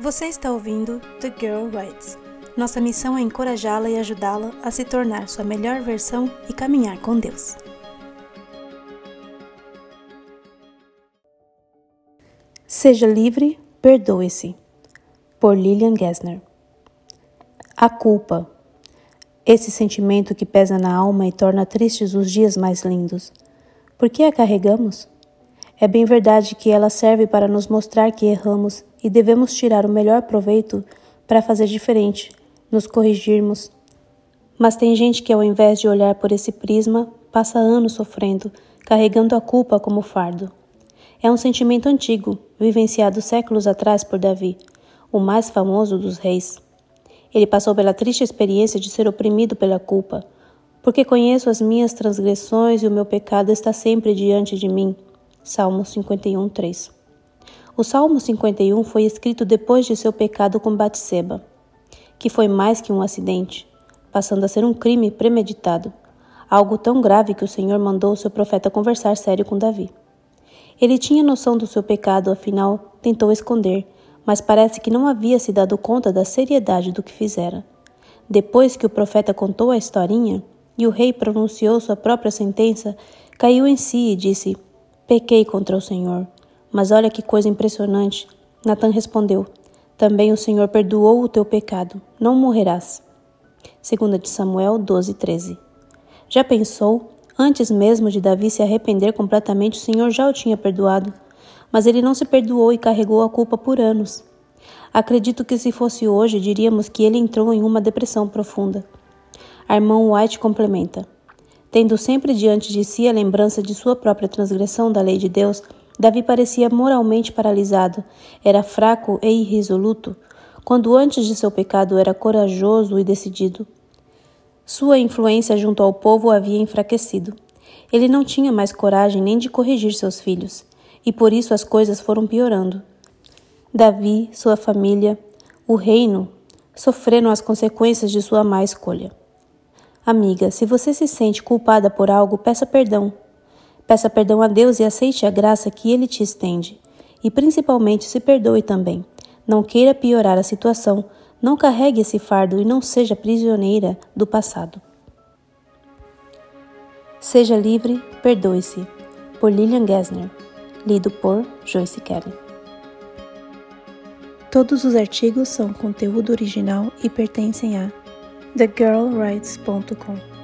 Você está ouvindo The Girl Writes. Nossa missão é encorajá-la e ajudá-la a se tornar sua melhor versão e caminhar com Deus. Seja livre, perdoe-se. Por Lillian Gessner. A culpa. Esse sentimento que pesa na alma e torna tristes os dias mais lindos. Por que a carregamos? É bem verdade que ela serve para nos mostrar que erramos e devemos tirar o melhor proveito para fazer diferente, nos corrigirmos. Mas tem gente que, ao invés de olhar por esse prisma, passa anos sofrendo, carregando a culpa como fardo. É um sentimento antigo, vivenciado séculos atrás por Davi, o mais famoso dos reis. Ele passou pela triste experiência de ser oprimido pela culpa, porque conheço as minhas transgressões e o meu pecado está sempre diante de mim. Salmo 51, 3. O Salmo 51 foi escrito depois de seu pecado com Batseba, que foi mais que um acidente, passando a ser um crime premeditado, algo tão grave que o Senhor mandou seu profeta conversar sério com Davi. Ele tinha noção do seu pecado, afinal, tentou esconder, mas parece que não havia se dado conta da seriedade do que fizera. Depois que o profeta contou a historinha e o rei pronunciou sua própria sentença, caiu em si e disse: Pequei contra o Senhor. Mas olha que coisa impressionante. Natan respondeu: Também o Senhor perdoou o teu pecado, não morrerás. 2 de Samuel 12, 13. Já pensou? Antes mesmo de Davi se arrepender completamente, o Senhor já o tinha perdoado. Mas ele não se perdoou e carregou a culpa por anos. Acredito que se fosse hoje, diríamos que ele entrou em uma depressão profunda. A irmã White complementa. Tendo sempre diante de si a lembrança de sua própria transgressão da lei de Deus, Davi parecia moralmente paralisado, era fraco e irresoluto, quando antes de seu pecado era corajoso e decidido. Sua influência junto ao povo havia enfraquecido. Ele não tinha mais coragem nem de corrigir seus filhos, e por isso as coisas foram piorando. Davi, sua família, o reino sofreram as consequências de sua má escolha. Amiga, se você se sente culpada por algo, peça perdão. Peça perdão a Deus e aceite a graça que Ele te estende. E principalmente se perdoe também. Não queira piorar a situação, não carregue esse fardo e não seja prisioneira do passado. Seja livre, perdoe-se. Por Lillian Gessner. Lido por Joyce Kelly. Todos os artigos são conteúdo original e pertencem a The girl rides Pontucom.